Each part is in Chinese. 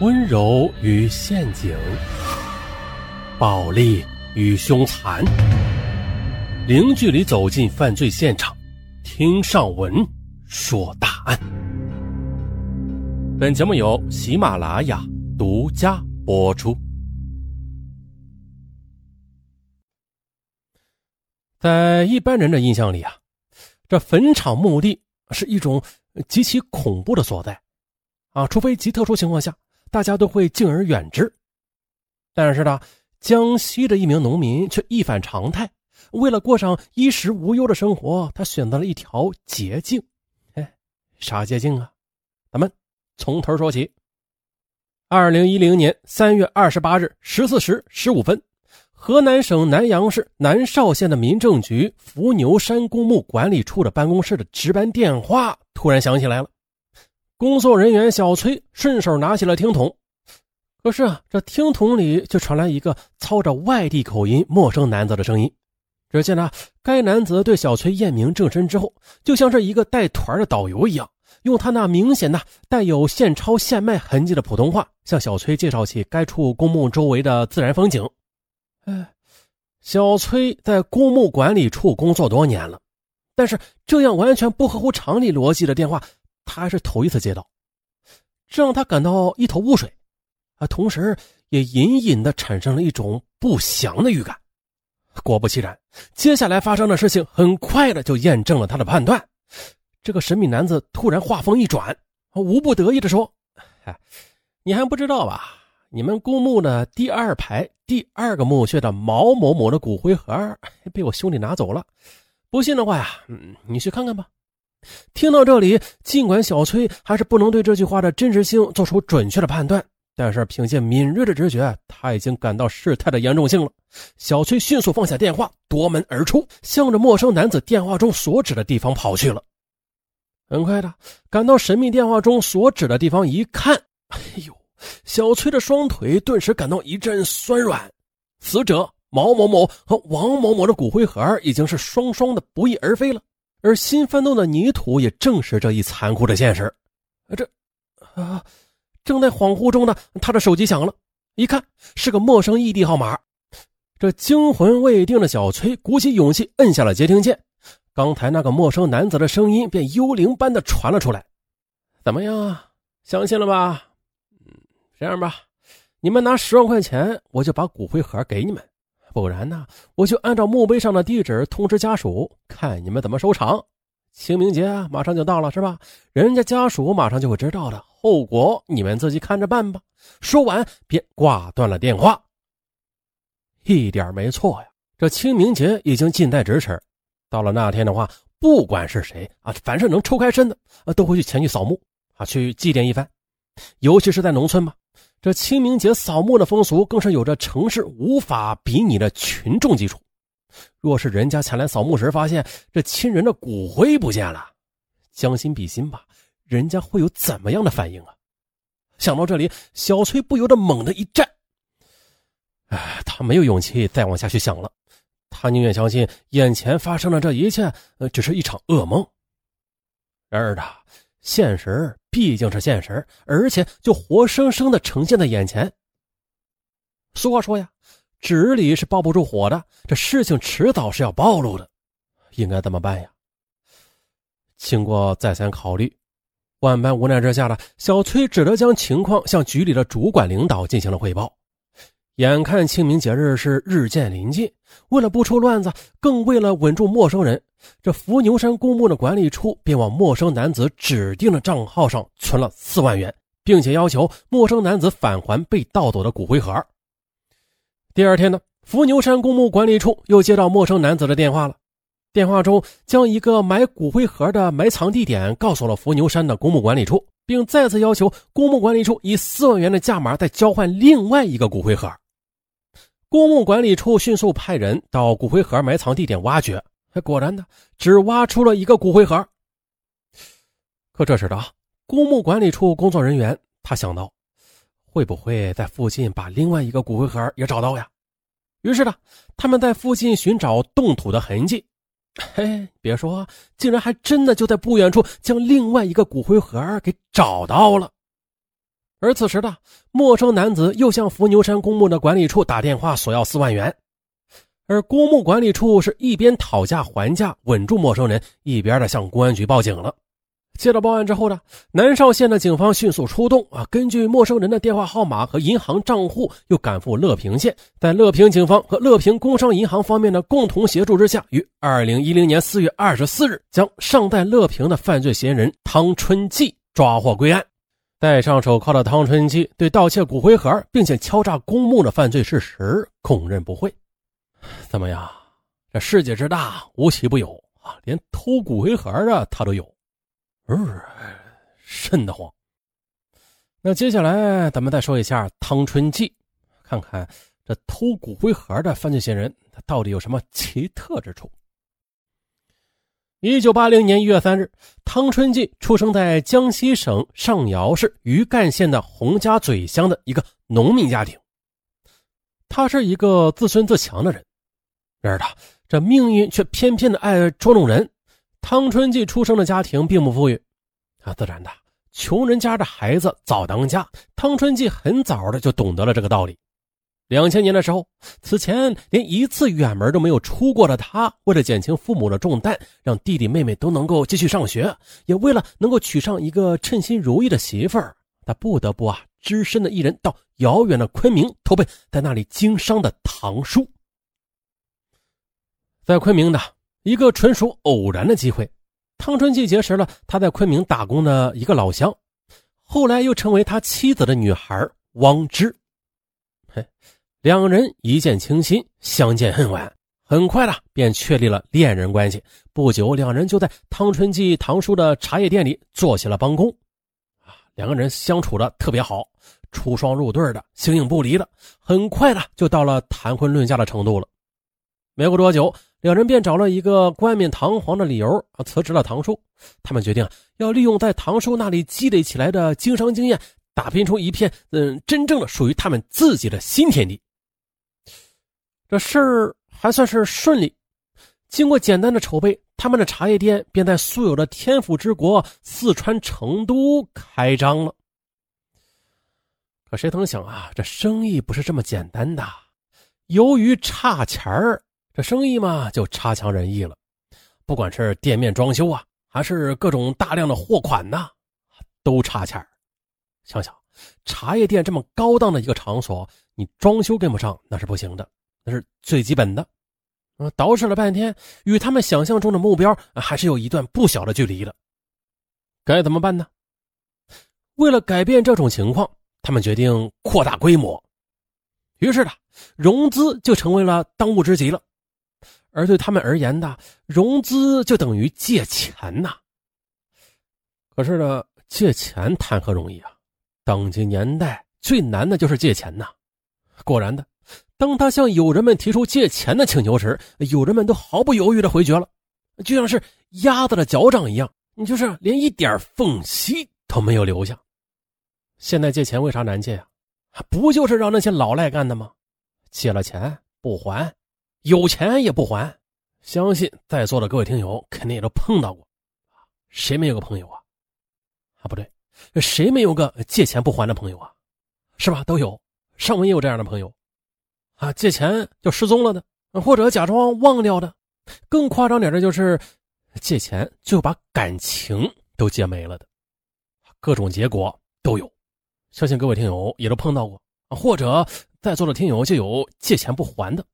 温柔与陷阱，暴力与凶残，零距离走进犯罪现场，听上文说大案。本节目由喜马拉雅独家播出。在一般人的印象里啊，这坟场墓地是一种极其恐怖的所在啊，除非极特殊情况下。大家都会敬而远之，但是呢，江西的一名农民却一反常态，为了过上衣食无忧的生活，他选择了一条捷径。哎，啥捷径啊？咱们从头说起。二零一零年三月二十八日十四时十五分，河南省南阳市南邵县的民政局伏牛山公墓管理处的办公室的值班电话突然响起来了。工作人员小崔顺手拿起了听筒，可是啊，这听筒里却传来一个操着外地口音、陌生男子的声音。只见呢，该男子对小崔验明正身之后，就像是一个带团的导游一样，用他那明显的带有现抄现卖痕迹的普通话，向小崔介绍起该处公墓周围的自然风景。哎，小崔在公墓管理处工作多年了，但是这样完全不合乎常理逻辑的电话。他还是头一次接到，这让他感到一头雾水，啊，同时也隐隐的产生了一种不祥的预感。果不其然，接下来发生的事情很快的就验证了他的判断。这个神秘男子突然话锋一转，无不得意的说：“哎你还不知道吧？你们公墓的第二排第二个墓穴的毛某某的骨灰盒被我兄弟拿走了。不信的话呀，嗯，你去看看吧。”听到这里，尽管小崔还是不能对这句话的真实性做出准确的判断，但是凭借敏锐的直觉，他已经感到事态的严重性了。小崔迅速放下电话，夺门而出，向着陌生男子电话中所指的地方跑去了。很快的，赶到神秘电话中所指的地方一看，哎呦，小崔的双腿顿时感到一阵酸软。死者毛某某和王某某的骨灰盒已经是双双的不翼而飞了。而新翻动的泥土也证实这一残酷的现实。这，啊，正在恍惚中呢，他的手机响了，一看是个陌生异地号码。这惊魂未定的小崔鼓起勇气摁下了接听键，刚才那个陌生男子的声音便幽灵般的传了出来：“怎么样啊？相信了吧？嗯，这样吧，你们拿十万块钱，我就把骨灰盒给你们。”不然呢，我就按照墓碑上的地址通知家属，看你们怎么收场。清明节马上就到了，是吧？人家家属马上就会知道的，后果你们自己看着办吧。说完便挂断了电话。一点没错呀，这清明节已经近在咫尺。到了那天的话，不管是谁啊，凡是能抽开身的啊，都会去前去扫墓啊，去祭奠一番。尤其是在农村嘛。这清明节扫墓的风俗，更是有着城市无法比拟的群众基础。若是人家前来扫墓时发现这亲人的骨灰不见了，将心比心吧，人家会有怎么样的反应啊？想到这里，小崔不由得猛地一战。哎，他没有勇气再往下去想了，他宁愿相信眼前发生的这一切，呃，只是一场噩梦。然而他。现实毕竟是现实，而且就活生生的呈现在眼前。俗话说呀，纸里是包不住火的，这事情迟早是要暴露的，应该怎么办呀？经过再三考虑，万般无奈之下呢小崔只得将情况向局里的主管领导进行了汇报。眼看清明节日是日渐临近，为了不出乱子，更为了稳住陌生人，这伏牛山公墓的管理处便往陌生男子指定的账号上存了四万元，并且要求陌生男子返还被盗走的骨灰盒。第二天呢，伏牛山公墓管理处又接到陌生男子的电话了，电话中将一个埋骨灰盒的埋藏地点告诉了伏牛山的公墓管理处，并再次要求公墓管理处以四万元的价码再交换另外一个骨灰盒。公墓管理处迅速派人到骨灰盒埋藏地点挖掘，果然的只挖出了一个骨灰盒。可这时的公墓管理处工作人员他想到，会不会在附近把另外一个骨灰盒也找到呀？于是呢，他们在附近寻找动土的痕迹。嘿，别说，竟然还真的就在不远处将另外一个骨灰盒给找到了。而此时的陌生男子又向伏牛山公墓的管理处打电话索要四万元，而公墓管理处是一边讨价还价稳住陌生人，一边的向公安局报警了。接到报案之后呢，南邵县的警方迅速出动啊，根据陌生人的电话号码和银行账户，又赶赴乐平县，在乐平警方和乐平工商银行方面的共同协助之下，于二零一零年四月二十四日，将尚在乐平的犯罪嫌疑人汤春季抓获归案。戴上手铐的汤春季对盗窃骨灰盒并且敲诈公墓的犯罪事实供认不讳。怎么样？这世界之大，无奇不有啊，连偷骨灰盒的他都有。嗯，瘆得慌。那接下来咱们再说一下汤春季，看看这偷骨灰盒的犯罪嫌疑人他到底有什么奇特之处。一九八零年一月三日，汤春季出生在江西省上饶市余干县的洪家嘴乡的一个农民家庭。他是一个自尊自强的人，然而他这命运却偏偏的爱捉弄人。汤春季出生的家庭并不富裕，啊，自然的，穷人家的孩子早当家。汤春季很早的就懂得了这个道理。两千年的时候，此前连一次远门都没有出过的他，为了减轻父母的重担，让弟弟妹妹都能够继续上学，也为了能够娶上一个称心如意的媳妇儿，他不得不啊，只身的一人到遥远的昆明投奔在那里经商的堂叔。在昆明的。一个纯属偶然的机会，汤春季结识了他在昆明打工的一个老乡，后来又成为他妻子的女孩汪芝。嘿，两人一见倾心，相见恨晚，很快的便确立了恋人关系。不久，两人就在汤春季堂叔的茶叶店里做起了帮工。啊，两个人相处的特别好，出双入对的，形影不离的，很快的就到了谈婚论嫁的程度了。没过多久。两人便找了一个冠冕堂皇的理由啊，辞职了唐叔。他们决定要利用在唐叔那里积累起来的经商经验，打拼出一片嗯真正的属于他们自己的新天地。这事儿还算是顺利。经过简单的筹备，他们的茶叶店便在素有的天府之国四川成都开张了。可谁曾想啊，这生意不是这么简单的。由于差钱儿。这生意嘛，就差强人意了。不管是店面装修啊，还是各种大量的货款呐，都差钱儿想想，茶叶店这么高档的一个场所，你装修跟不上那是不行的，那是最基本的。啊，捯饬了半天，与他们想象中的目标还是有一段不小的距离的。该怎么办呢？为了改变这种情况，他们决定扩大规模。于是呢，融资就成为了当务之急了。而对他们而言呢，融资就等于借钱呐。可是呢，借钱谈何容易啊！当今年代最难的就是借钱呐。果然的，当他向友人们提出借钱的请求时，友人们都毫不犹豫的回绝了，就像是鸭子的脚掌一样，你就是连一点缝隙都没有留下。现在借钱为啥难借呀？不就是让那些老赖干的吗？借了钱不还。有钱也不还，相信在座的各位听友肯定也都碰到过，谁没有个朋友啊？啊，不对，谁没有个借钱不还的朋友啊？是吧？都有，上文也有这样的朋友，啊，借钱就失踪了的，或者假装忘掉的，更夸张点的就是借钱就把感情都借没了的，各种结果都有，相信各位听友也都碰到过，或者在座的听友就有借钱不还的。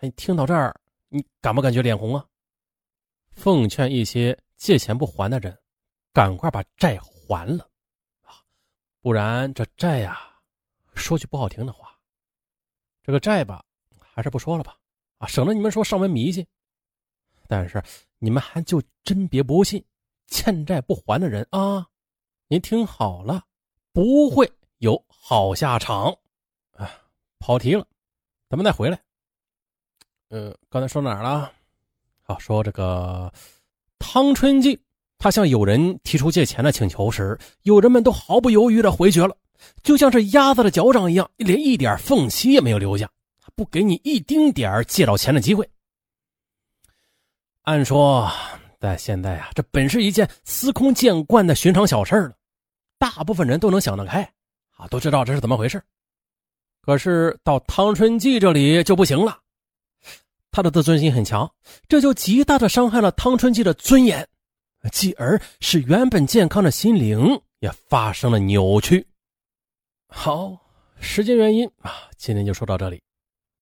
你听到这儿，你感不感觉脸红啊？奉劝一些借钱不还的人，赶快把债还了啊！不然这债呀，说句不好听的话，这个债吧，还是不说了吧啊，省得你们说上门迷信。但是你们还就真别不信，欠债不还的人啊，您听好了，不会有好下场。啊，跑题了，咱们再回来。呃，刚才说哪儿了？好，说这个汤春季，他向友人提出借钱的请求时，友人们都毫不犹豫的回绝了，就像是鸭子的脚掌一样，连一点缝隙也没有留下，不给你一丁点儿借到钱的机会。按说，在现在啊，这本是一件司空见惯的寻常小事了，大部分人都能想得开，啊，都知道这是怎么回事。可是到汤春季这里就不行了，他的自尊心很强，这就极大的伤害了汤春季的尊严，继而使原本健康的心灵也发生了扭曲。好时间原因啊今天就说到这里。